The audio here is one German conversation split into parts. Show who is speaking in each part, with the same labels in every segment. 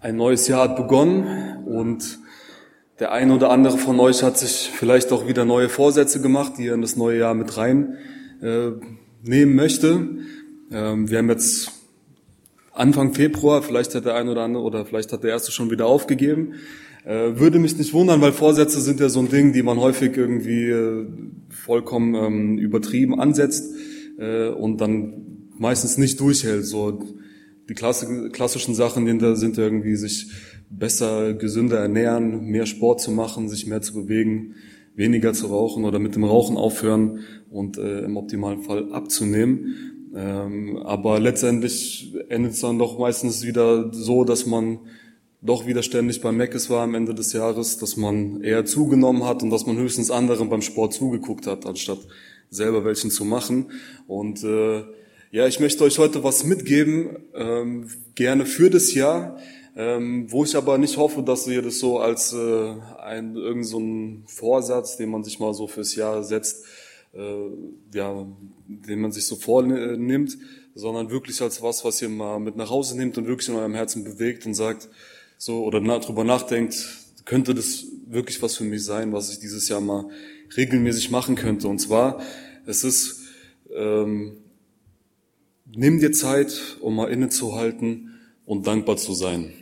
Speaker 1: Ein neues Jahr hat begonnen und der ein oder andere von euch hat sich vielleicht auch wieder neue Vorsätze gemacht, die er in das neue Jahr mit rein äh, nehmen möchte. Ähm, wir haben jetzt Anfang Februar, vielleicht hat der ein oder andere oder vielleicht hat der erste schon wieder aufgegeben. Äh, würde mich nicht wundern, weil Vorsätze sind ja so ein Ding, die man häufig irgendwie äh, vollkommen ähm, übertrieben ansetzt äh, und dann meistens nicht durchhält. So die klassischen Sachen sind irgendwie sich besser, gesünder ernähren, mehr Sport zu machen, sich mehr zu bewegen, weniger zu rauchen oder mit dem Rauchen aufhören und äh, im optimalen Fall abzunehmen. Ähm, aber letztendlich endet es dann doch meistens wieder so, dass man doch wieder ständig beim Meckes war am Ende des Jahres, dass man eher zugenommen hat und dass man höchstens anderen beim Sport zugeguckt hat, anstatt selber welchen zu machen. Und äh, ja, ich möchte euch heute was mitgeben, ähm, gerne für das Jahr, ähm, wo ich aber nicht hoffe, dass ihr das so als äh, ein irgend so ein Vorsatz, den man sich mal so fürs Jahr setzt, äh, ja, den man sich so vornimmt, sondern wirklich als was, was ihr mal mit nach Hause nehmt und wirklich in eurem Herzen bewegt und sagt, so oder na, drüber nachdenkt, könnte das wirklich was für mich sein, was ich dieses Jahr mal regelmäßig machen könnte. Und zwar, es ist ähm, Nimm dir Zeit, um mal innezuhalten und dankbar zu sein.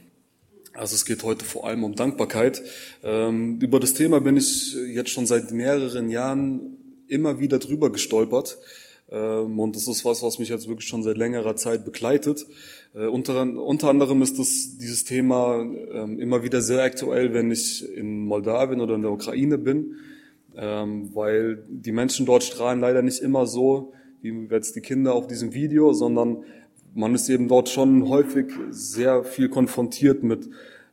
Speaker 1: Also es geht heute vor allem um Dankbarkeit. Ähm, über das Thema bin ich jetzt schon seit mehreren Jahren immer wieder drüber gestolpert. Ähm, und das ist was, was mich jetzt wirklich schon seit längerer Zeit begleitet. Äh, unter, unter anderem ist das, dieses Thema ähm, immer wieder sehr aktuell, wenn ich in Moldawien oder in der Ukraine bin, weil die Menschen dort strahlen leider nicht immer so, jetzt die Kinder auf diesem Video, sondern man ist eben dort schon häufig sehr viel konfrontiert mit,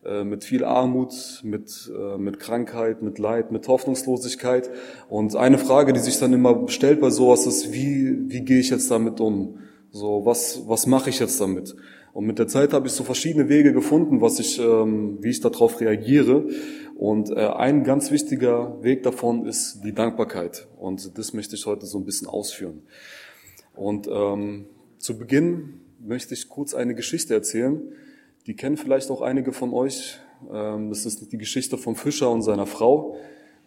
Speaker 1: äh, mit viel Armut, mit, äh, mit Krankheit, mit Leid, mit Hoffnungslosigkeit. Und eine Frage, die sich dann immer stellt bei sowas ist, wie, wie gehe ich jetzt damit um? So, was, was mache ich jetzt damit? Und mit der Zeit habe ich so verschiedene Wege gefunden, was ich, ähm, wie ich darauf reagiere. Und äh, ein ganz wichtiger Weg davon ist die Dankbarkeit. Und das möchte ich heute so ein bisschen ausführen. Und ähm, zu Beginn möchte ich kurz eine Geschichte erzählen. Die kennen vielleicht auch einige von euch. Ähm, das ist die Geschichte vom Fischer und seiner Frau.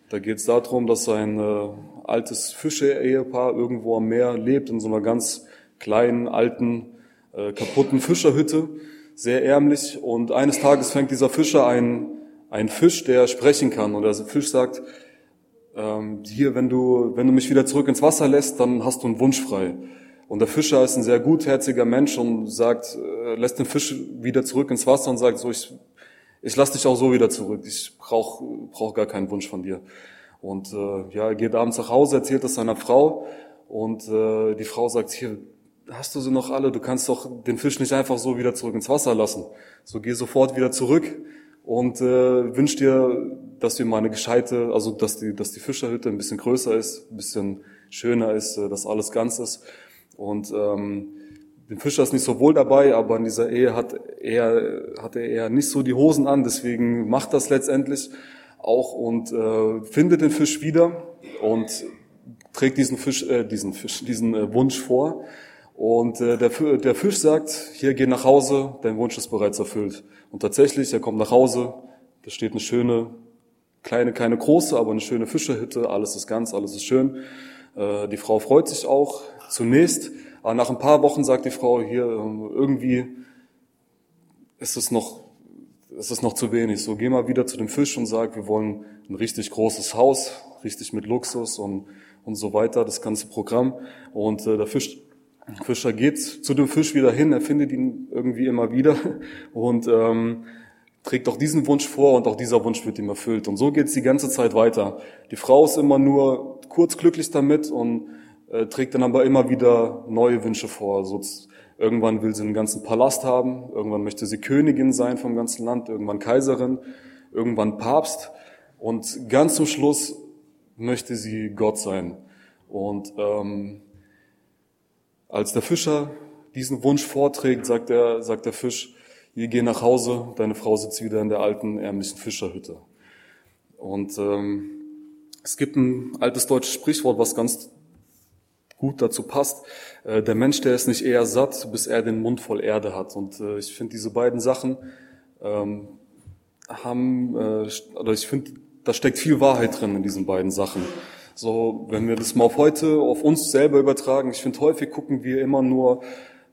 Speaker 1: Da geht es darum, dass ein äh, altes Fische-Ehepaar irgendwo am Meer lebt, in so einer ganz kleinen, alten, äh, kaputten Fischerhütte, sehr ärmlich. Und eines Tages fängt dieser Fischer einen, einen Fisch, der sprechen kann. Und der Fisch sagt, ähm, hier, wenn du, wenn du mich wieder zurück ins Wasser lässt, dann hast du einen Wunsch frei. Und der Fischer ist ein sehr gutherziger Mensch und sagt, äh, lässt den Fisch wieder zurück ins Wasser und sagt so, ich, ich lass dich auch so wieder zurück. Ich brauch, brauch gar keinen Wunsch von dir. Und äh, ja, er geht abends nach Hause, erzählt das seiner Frau und äh, die Frau sagt, hier, hast du sie noch alle? Du kannst doch den Fisch nicht einfach so wieder zurück ins Wasser lassen. So geh sofort wieder zurück und äh, wünsch dir, dass wir mal eine gescheite, also dass die, dass die Fischerhütte ein bisschen größer ist, ein bisschen schöner ist, äh, dass alles ganz ist. Und ähm, dem Fischer ist nicht so wohl dabei, aber in dieser Ehe hat er, hat er eher nicht so die Hosen an, deswegen macht das letztendlich auch und äh, findet den Fisch wieder und trägt diesen Fisch, äh, diesen Fisch, diesen äh, Wunsch vor. Und äh, der, der Fisch sagt, hier geh nach Hause, dein Wunsch ist bereits erfüllt. Und tatsächlich, er kommt nach Hause, da steht eine schöne, kleine, keine große, aber eine schöne Fischerhütte, alles ist ganz, alles ist schön. Äh, die Frau freut sich auch zunächst, aber nach ein paar Wochen sagt die Frau hier, ähm, irgendwie ist es noch, ist es noch zu wenig. So, geh mal wieder zu dem Fisch und sag, wir wollen ein richtig großes Haus, richtig mit Luxus und, und so weiter, das ganze Programm. Und äh, der Fisch Fischer geht zu dem Fisch wieder hin, er findet ihn irgendwie immer wieder und ähm, trägt auch diesen Wunsch vor und auch dieser Wunsch wird ihm erfüllt. Und so geht es die ganze Zeit weiter. Die Frau ist immer nur kurz glücklich damit und äh, trägt dann aber immer wieder neue Wünsche vor. So, irgendwann will sie einen ganzen Palast haben, irgendwann möchte sie Königin sein vom ganzen Land, irgendwann Kaiserin, irgendwann Papst und ganz zum Schluss möchte sie Gott sein. Und ähm, als der Fischer diesen Wunsch vorträgt, sagt der, sagt der Fisch, wir gehen nach Hause, deine Frau sitzt wieder in der alten, ärmlichen Fischerhütte. Und ähm, es gibt ein altes deutsches Sprichwort, was ganz gut dazu passt. Äh, der Mensch, der ist nicht eher satt, bis er den Mund voll Erde hat. Und äh, ich finde diese beiden Sachen ähm, haben, äh, oder ich finde, da steckt viel Wahrheit drin in diesen beiden Sachen. So, wenn wir das mal auf heute, auf uns selber übertragen, ich finde, häufig gucken wir immer nur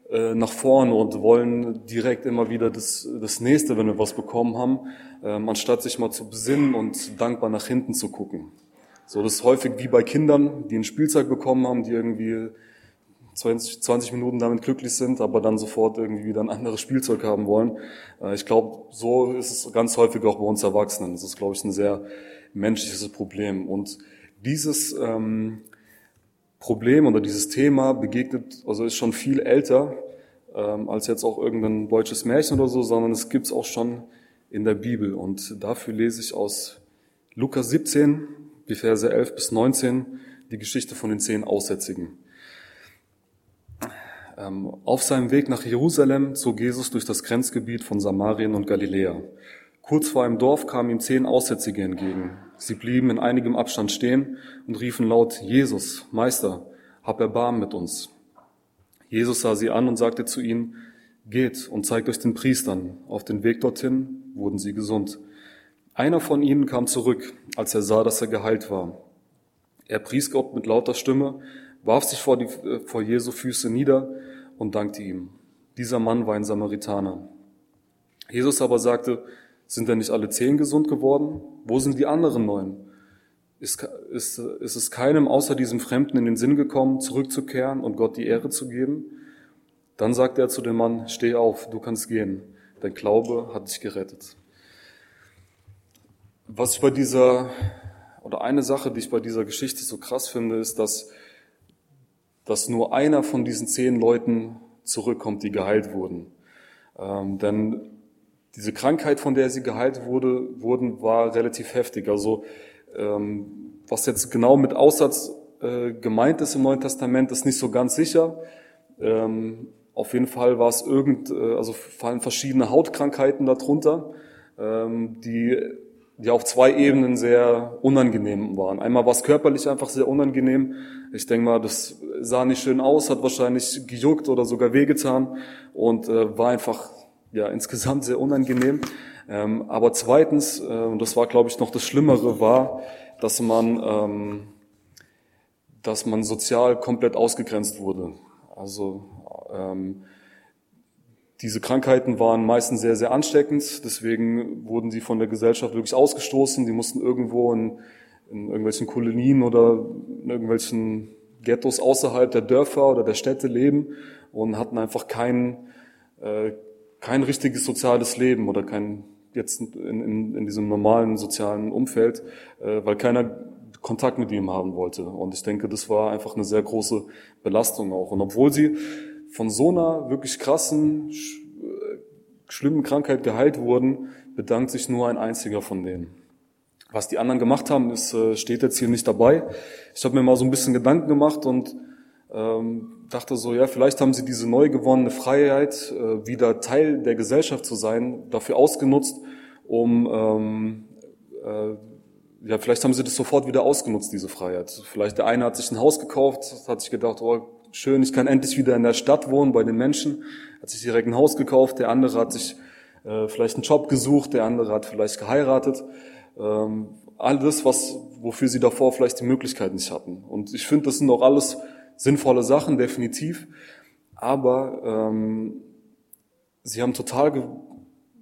Speaker 1: äh, nach vorne und wollen direkt immer wieder das, das Nächste, wenn wir was bekommen haben, ähm, anstatt sich mal zu besinnen und dankbar nach hinten zu gucken. So, das ist häufig wie bei Kindern, die ein Spielzeug bekommen haben, die irgendwie 20, 20 Minuten damit glücklich sind, aber dann sofort irgendwie wieder ein anderes Spielzeug haben wollen. Äh, ich glaube, so ist es ganz häufig auch bei uns Erwachsenen. Das ist, glaube ich, ein sehr menschliches Problem. Und dieses ähm, Problem oder dieses Thema begegnet, also ist schon viel älter ähm, als jetzt auch irgendein deutsches Märchen oder so, sondern es gibt es auch schon in der Bibel. Und dafür lese ich aus Lukas 17, die Verse 11 bis 19, die Geschichte von den zehn Aussätzigen. Ähm, auf seinem Weg nach Jerusalem zog Jesus durch das Grenzgebiet von Samarien und Galiläa. Kurz vor einem Dorf kamen ihm zehn Aussätzige entgegen. Sie blieben in einigem Abstand stehen und riefen laut, Jesus, Meister, hab Erbarmen mit uns. Jesus sah sie an und sagte zu ihnen, geht und zeigt euch den Priestern. Auf den Weg dorthin wurden sie gesund. Einer von ihnen kam zurück, als er sah, dass er geheilt war. Er pries Gott mit lauter Stimme, warf sich vor, die, vor Jesu Füße nieder und dankte ihm. Dieser Mann war ein Samaritaner. Jesus aber sagte, sind denn nicht alle zehn gesund geworden? Wo sind die anderen neun? Ist, ist, ist es keinem außer diesem Fremden in den Sinn gekommen, zurückzukehren und Gott die Ehre zu geben? Dann sagte er zu dem Mann, steh auf, du kannst gehen. Dein Glaube hat dich gerettet. Was ich bei dieser, oder eine Sache, die ich bei dieser Geschichte so krass finde, ist, dass dass nur einer von diesen zehn Leuten zurückkommt, die geheilt wurden. Ähm, denn diese Krankheit, von der sie geheilt wurde, wurden, war relativ heftig. Also ähm, was jetzt genau mit Aussatz äh, gemeint ist im Neuen Testament, ist nicht so ganz sicher. Ähm, auf jeden Fall war es irgend, äh, also fallen verschiedene Hautkrankheiten darunter, ähm, die die auf zwei Ebenen sehr unangenehm waren. Einmal war es körperlich einfach sehr unangenehm. Ich denke mal, das sah nicht schön aus, hat wahrscheinlich gejuckt oder sogar wehgetan und äh, war einfach ja insgesamt sehr unangenehm. Ähm, aber zweitens, äh, und das war glaube ich noch das Schlimmere, war, dass man ähm, dass man sozial komplett ausgegrenzt wurde. Also ähm, diese Krankheiten waren meistens sehr, sehr ansteckend, deswegen wurden sie von der Gesellschaft wirklich ausgestoßen. Die mussten irgendwo in, in irgendwelchen Kolonien oder in irgendwelchen Ghettos außerhalb der Dörfer oder der Städte leben und hatten einfach kein, äh, kein richtiges soziales Leben oder kein jetzt in, in, in diesem normalen sozialen Umfeld, äh, weil keiner Kontakt mit ihm haben wollte. Und ich denke, das war einfach eine sehr große Belastung auch. Und obwohl sie von so einer wirklich krassen, sch äh, schlimmen Krankheit geheilt wurden, bedankt sich nur ein einziger von denen. Was die anderen gemacht haben, ist, äh, steht jetzt hier nicht dabei. Ich habe mir mal so ein bisschen Gedanken gemacht und ähm, dachte so, ja, vielleicht haben sie diese neu gewonnene Freiheit, äh, wieder Teil der Gesellschaft zu sein, dafür ausgenutzt, um ähm, äh, ja, vielleicht haben sie das sofort wieder ausgenutzt, diese Freiheit. Vielleicht der eine hat sich ein Haus gekauft, hat sich gedacht, oh, schön, ich kann endlich wieder in der Stadt wohnen bei den Menschen. Hat sich direkt ein Haus gekauft, der andere hat sich äh, vielleicht einen Job gesucht, der andere hat vielleicht geheiratet. Ähm, all das, was, wofür sie davor vielleicht die Möglichkeit nicht hatten. Und ich finde, das sind auch alles sinnvolle Sachen, definitiv. Aber ähm, sie haben total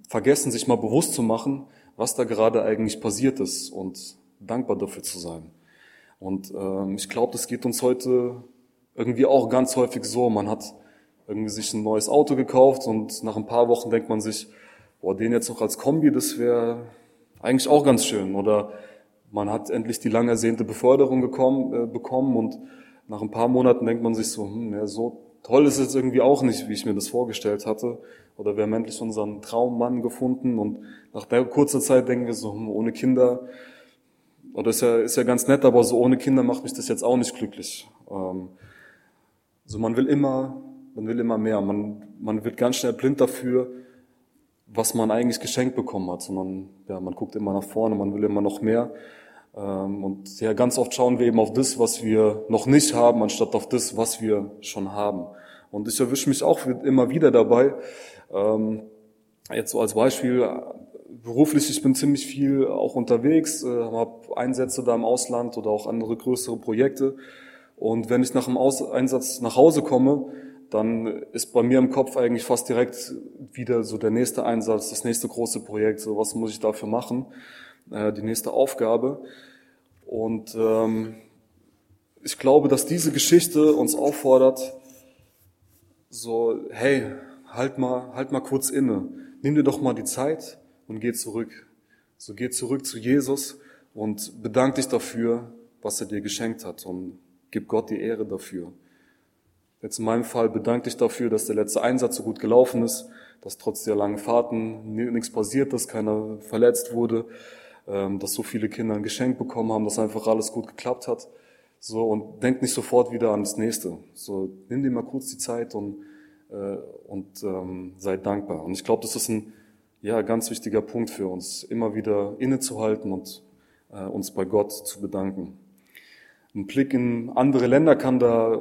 Speaker 1: vergessen, sich mal bewusst zu machen, was da gerade eigentlich passiert ist und dankbar dafür zu sein. Und ähm, ich glaube, das geht uns heute irgendwie auch ganz häufig so. Man hat irgendwie sich ein neues Auto gekauft und nach ein paar Wochen denkt man sich, boah, den jetzt noch als Kombi, das wäre eigentlich auch ganz schön. Oder man hat endlich die lang ersehnte Beförderung gekommen, äh, bekommen und nach ein paar Monaten denkt man sich so, hm, ja, so toll ist es irgendwie auch nicht, wie ich mir das vorgestellt hatte. Oder wir haben endlich unseren Traummann gefunden und nach der kurzer Zeit denken wir so, hm, ohne Kinder, oder ist ja, ist ja ganz nett, aber so ohne Kinder macht mich das jetzt auch nicht glücklich. Ähm, also man will immer, man will immer mehr. Man, man wird ganz schnell blind dafür, was man eigentlich geschenkt bekommen hat, sondern ja, man guckt immer nach vorne, man will immer noch mehr. Ähm, und ja, ganz oft schauen wir eben auf das, was wir noch nicht haben, anstatt auf das, was wir schon haben. Und ich erwische mich auch immer wieder dabei, ähm, jetzt so als Beispiel, beruflich, ich bin ziemlich viel auch unterwegs, äh, habe Einsätze da im Ausland oder auch andere größere Projekte. Und wenn ich nach dem Aus Einsatz nach Hause komme, dann ist bei mir im Kopf eigentlich fast direkt wieder so der nächste Einsatz, das nächste große Projekt, so was muss ich dafür machen, äh, die nächste Aufgabe. Und ähm, ich glaube, dass diese Geschichte uns auffordert, so, hey, halt mal, halt mal kurz inne, nimm dir doch mal die Zeit und geh zurück. So geh zurück zu Jesus und bedank dich dafür, was er dir geschenkt hat und gib Gott die Ehre dafür. Jetzt in meinem Fall bedanke dich dafür, dass der letzte Einsatz so gut gelaufen ist, dass trotz der langen Fahrten nichts passiert ist, keiner verletzt wurde, dass so viele Kinder ein Geschenk bekommen haben, dass einfach alles gut geklappt hat. So, und denk nicht sofort wieder an das nächste. So, nimm dir mal kurz die Zeit und, äh, und ähm, sei dankbar. Und ich glaube, das ist ein ja, ganz wichtiger Punkt für uns, immer wieder innezuhalten und äh, uns bei Gott zu bedanken. Ein Blick in andere Länder kann da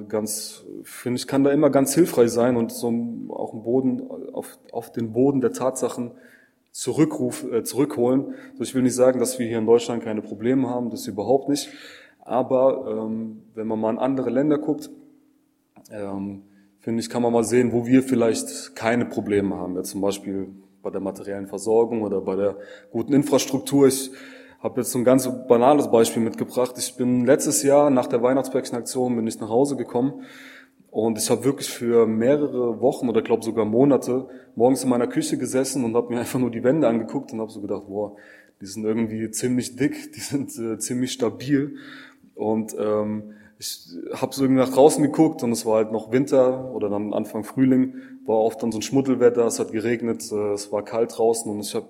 Speaker 1: äh, ganz, finde ich, kann da immer ganz hilfreich sein und so auch einen Boden auf, auf den Boden der Tatsachen zurückruf, äh, zurückholen. Also ich will nicht sagen, dass wir hier in Deutschland keine Probleme haben, das überhaupt nicht. Aber ähm, wenn man mal in andere Länder guckt, ähm, finde ich, kann man mal sehen, wo wir vielleicht keine Probleme haben. Ja, zum Beispiel bei der materiellen Versorgung oder bei der guten Infrastruktur. Ich habe jetzt so ein ganz banales Beispiel mitgebracht. Ich bin letztes Jahr nach der Weihnachtsbäckchenaktion bin ich nach Hause gekommen und ich habe wirklich für mehrere Wochen oder glaube sogar Monate morgens in meiner Küche gesessen und habe mir einfach nur die Wände angeguckt und habe so gedacht, boah, die sind irgendwie ziemlich dick, die sind äh, ziemlich stabil. Und ähm, ich habe so irgendwie nach draußen geguckt und es war halt noch Winter oder dann Anfang Frühling, war oft dann so ein Schmuddelwetter, es hat geregnet, äh, es war kalt draußen und ich habe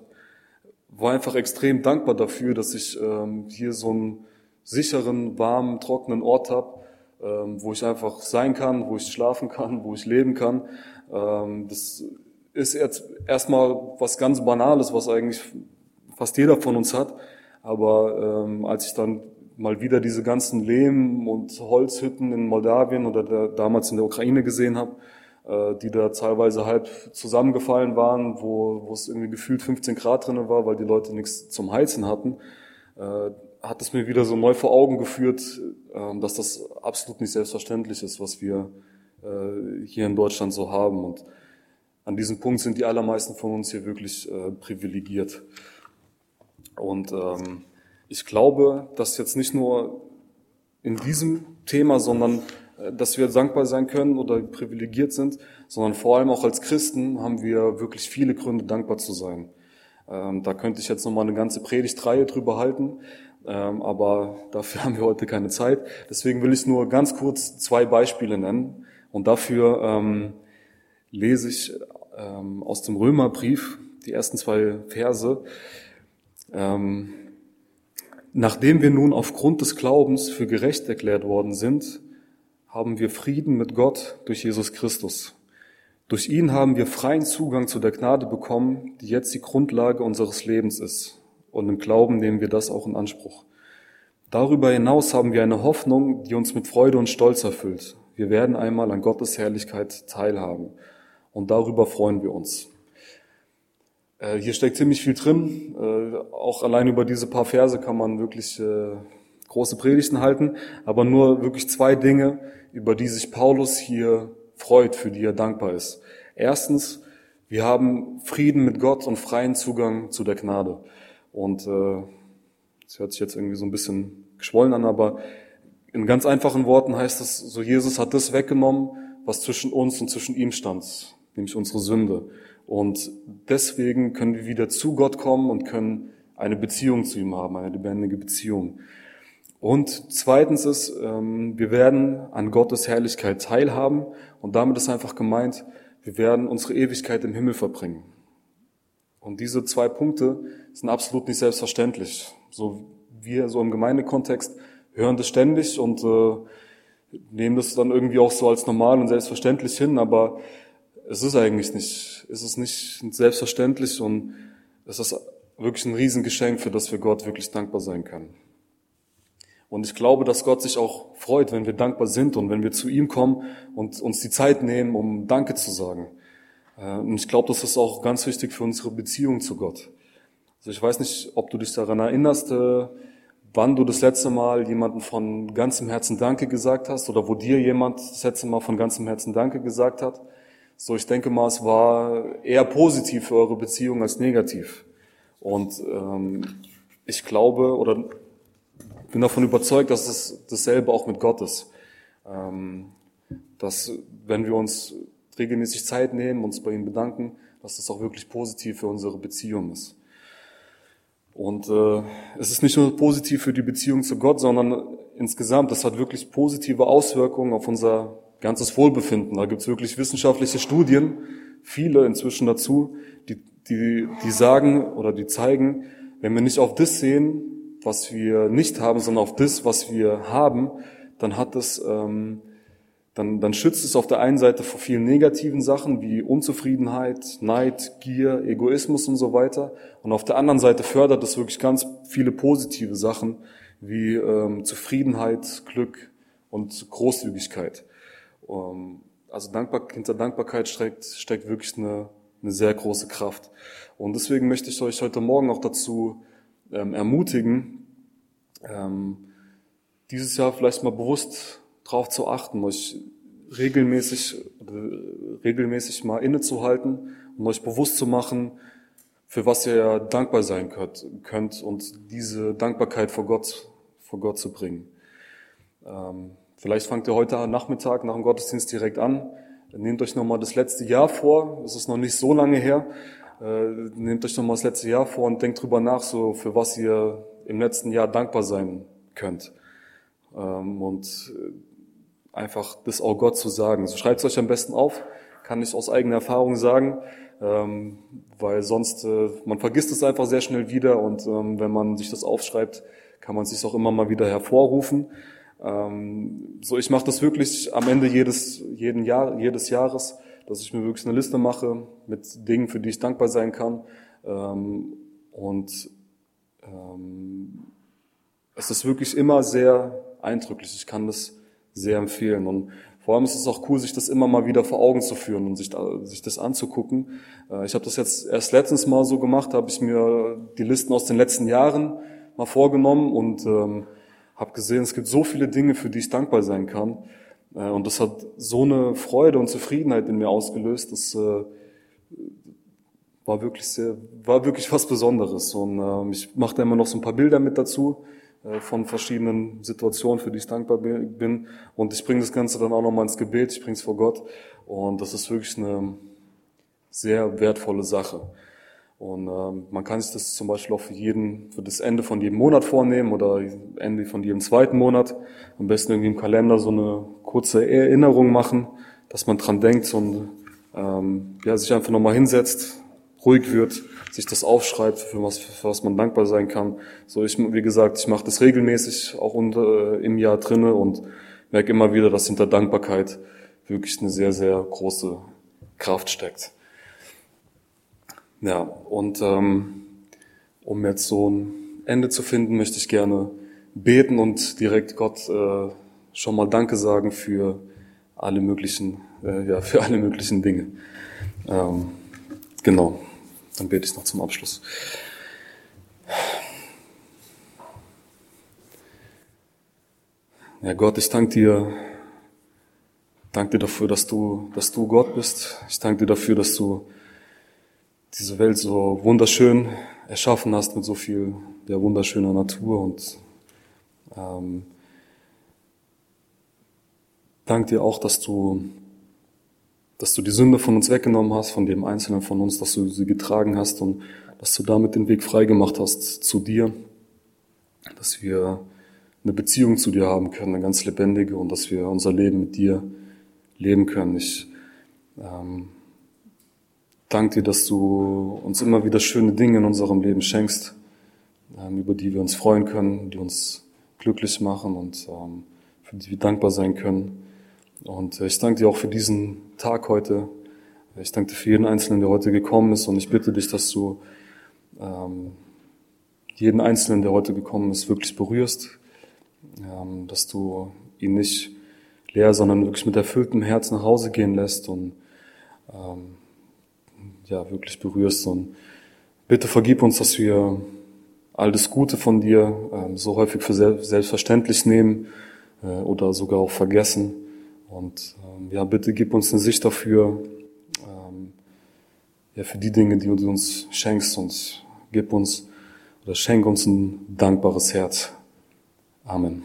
Speaker 1: war einfach extrem dankbar dafür, dass ich ähm, hier so einen sicheren, warmen, trockenen Ort habe, wo ich einfach sein kann, wo ich schlafen kann, wo ich leben kann. Ähm, das ist jetzt erstmal was ganz Banales, was eigentlich fast jeder von uns hat. Aber ähm, als ich dann mal wieder diese ganzen Lehm- und Holzhütten in Moldawien oder der, damals in der Ukraine gesehen habe, äh, die da teilweise halb zusammengefallen waren, wo, wo es irgendwie gefühlt 15 Grad drinnen war, weil die Leute nichts zum Heizen hatten, äh, hat es mir wieder so neu vor Augen geführt, äh, dass das absolut nicht selbstverständlich ist, was wir äh, hier in Deutschland so haben. Und an diesem Punkt sind die allermeisten von uns hier wirklich äh, privilegiert. Und ähm, ich glaube, dass jetzt nicht nur in diesem Thema, sondern äh, dass wir dankbar sein können oder privilegiert sind, sondern vor allem auch als Christen haben wir wirklich viele Gründe, dankbar zu sein. Ähm, da könnte ich jetzt nochmal eine ganze Predigtreihe drüber halten, ähm, aber dafür haben wir heute keine Zeit. Deswegen will ich nur ganz kurz zwei Beispiele nennen und dafür ähm, lese ich ähm, aus dem Römerbrief die ersten zwei Verse. Ähm, Nachdem wir nun aufgrund des Glaubens für gerecht erklärt worden sind, haben wir Frieden mit Gott durch Jesus Christus. Durch ihn haben wir freien Zugang zu der Gnade bekommen, die jetzt die Grundlage unseres Lebens ist. Und im Glauben nehmen wir das auch in Anspruch. Darüber hinaus haben wir eine Hoffnung, die uns mit Freude und Stolz erfüllt. Wir werden einmal an Gottes Herrlichkeit teilhaben. Und darüber freuen wir uns. Äh, hier steckt ziemlich viel drin. Äh, auch allein über diese paar Verse kann man wirklich äh, große Predigten halten, aber nur wirklich zwei Dinge, über die sich Paulus hier freut, für die er dankbar ist. Erstens, wir haben Frieden mit Gott und freien Zugang zu der Gnade. Und äh, das hört sich jetzt irgendwie so ein bisschen geschwollen an, aber in ganz einfachen Worten heißt es, so Jesus hat das weggenommen, was zwischen uns und zwischen ihm stand, nämlich unsere Sünde. Und deswegen können wir wieder zu Gott kommen und können eine Beziehung zu ihm haben, eine lebendige Beziehung. Und zweitens ist, ähm, wir werden an Gottes Herrlichkeit teilhaben und damit ist einfach gemeint, wir werden unsere Ewigkeit im Himmel verbringen. Und diese zwei Punkte sind absolut nicht selbstverständlich. So wir so im Gemeindekontext hören das ständig und äh, nehmen das dann irgendwie auch so als normal und selbstverständlich hin, aber es ist eigentlich nicht, es ist nicht selbstverständlich und es ist wirklich ein Riesengeschenk, für das wir Gott wirklich dankbar sein können. Und ich glaube, dass Gott sich auch freut, wenn wir dankbar sind und wenn wir zu ihm kommen und uns die Zeit nehmen, um Danke zu sagen. Äh, und ich glaube, das ist auch ganz wichtig für unsere Beziehung zu Gott. Also ich weiß nicht, ob du dich daran erinnerst, äh, wann du das letzte Mal jemanden von ganzem Herzen Danke gesagt hast oder wo dir jemand das letzte Mal von ganzem Herzen Danke gesagt hat. So, ich denke mal, es war eher positiv für eure Beziehung als negativ. Und ähm, ich glaube oder bin davon überzeugt, dass es dasselbe auch mit Gott ist. Ähm, dass wenn wir uns regelmäßig Zeit nehmen, uns bei ihm bedanken, dass das auch wirklich positiv für unsere Beziehung ist. Und äh, es ist nicht nur positiv für die Beziehung zu Gott, sondern insgesamt, das hat wirklich positive Auswirkungen auf unser ganzes Wohlbefinden. Da gibt es wirklich wissenschaftliche Studien, viele inzwischen dazu, die, die, die sagen oder die zeigen, wenn wir nicht auf das sehen, was wir nicht haben, sondern auf das, was wir haben, dann hat es ähm, dann, dann schützt es auf der einen Seite vor vielen negativen Sachen wie Unzufriedenheit, Neid, Gier, Egoismus und so weiter. Und auf der anderen Seite fördert es wirklich ganz viele positive Sachen wie ähm, Zufriedenheit, Glück und Großzügigkeit. Ähm, also Dankbar, hinter Dankbarkeit steckt, steckt wirklich eine, eine sehr große Kraft. Und deswegen möchte ich euch heute Morgen auch dazu ähm, ermutigen, ähm, dieses Jahr vielleicht mal bewusst darauf zu achten, euch regelmäßig, regelmäßig mal innezuhalten und euch bewusst zu machen, für was ihr dankbar sein könnt, könnt und diese Dankbarkeit vor Gott, vor Gott zu bringen. Ähm, vielleicht fangt ihr heute Nachmittag nach dem Gottesdienst direkt an. Nehmt euch nochmal das letzte Jahr vor. Es ist noch nicht so lange her. Äh, nehmt euch nochmal das letzte Jahr vor und denkt drüber nach, so für was ihr im letzten Jahr dankbar sein könnt. Ähm, und einfach das auch Gott zu sagen. So schreibt es euch am besten auf, kann ich aus eigener Erfahrung sagen, ähm, weil sonst, äh, man vergisst es einfach sehr schnell wieder und ähm, wenn man sich das aufschreibt, kann man es sich auch immer mal wieder hervorrufen. Ähm, so, ich mache das wirklich am Ende jedes, jeden Jahr, jedes Jahres, dass ich mir wirklich eine Liste mache mit Dingen, für die ich dankbar sein kann. Ähm, und ähm, es ist wirklich immer sehr eindrücklich. Ich kann das sehr empfehlen. Und vor allem ist es auch cool, sich das immer mal wieder vor Augen zu führen und sich, sich das anzugucken. Äh, ich habe das jetzt erst letztens mal so gemacht, habe ich mir die Listen aus den letzten Jahren mal vorgenommen und ähm, habe gesehen, es gibt so viele Dinge, für die ich dankbar sein kann. Äh, und das hat so eine Freude und Zufriedenheit in mir ausgelöst. Das äh, war wirklich sehr, war wirklich was Besonderes. Und äh, ich mache da immer noch so ein paar Bilder mit dazu von verschiedenen Situationen, für die ich dankbar bin. Und ich bringe das Ganze dann auch nochmal ins Gebet, ich bringe es vor Gott. Und das ist wirklich eine sehr wertvolle Sache. Und ähm, man kann sich das zum Beispiel auch für jeden, für das Ende von jedem Monat vornehmen oder Ende von jedem zweiten Monat. Am besten irgendwie im Kalender so eine kurze Erinnerung machen, dass man dran denkt und ähm, ja, sich einfach nochmal hinsetzt, ruhig wird, sich das aufschreibt, für was, für was man dankbar sein kann. So, ich, wie gesagt, ich mache das regelmäßig auch unter, äh, im Jahr drinne und merke immer wieder, dass hinter Dankbarkeit wirklich eine sehr, sehr große Kraft steckt. Ja, und ähm, um jetzt so ein Ende zu finden, möchte ich gerne beten und direkt Gott äh, schon mal Danke sagen für alle möglichen, äh, ja, für alle möglichen Dinge. Ähm, genau. Dann bete ich noch zum Abschluss. Ja, Gott, ich danke dir, danke dir dafür, dass du, dass du Gott bist. Ich danke dir dafür, dass du diese Welt so wunderschön erschaffen hast mit so viel der wunderschöner Natur und ähm, danke dir auch, dass du dass du die Sünde von uns weggenommen hast, von dem Einzelnen von uns, dass du sie getragen hast und dass du damit den Weg freigemacht hast zu dir, dass wir eine Beziehung zu dir haben können, eine ganz lebendige und dass wir unser Leben mit dir leben können. Ich ähm, danke dir, dass du uns immer wieder schöne Dinge in unserem Leben schenkst, ähm, über die wir uns freuen können, die uns glücklich machen und ähm, für die wir dankbar sein können. Und ich danke dir auch für diesen Tag heute. Ich danke dir für jeden Einzelnen, der heute gekommen ist. Und ich bitte dich, dass du ähm, jeden Einzelnen, der heute gekommen ist, wirklich berührst. Ähm, dass du ihn nicht leer, sondern wirklich mit erfülltem Herz nach Hause gehen lässt. Und ähm, ja, wirklich berührst und bitte vergib uns, dass wir all das Gute von dir ähm, so häufig für selbstverständlich nehmen äh, oder sogar auch vergessen. Und ähm, ja, bitte gib uns eine Sicht dafür, ähm, ja, für die Dinge, die du uns schenkst und gib uns oder schenk uns ein dankbares Herz. Amen.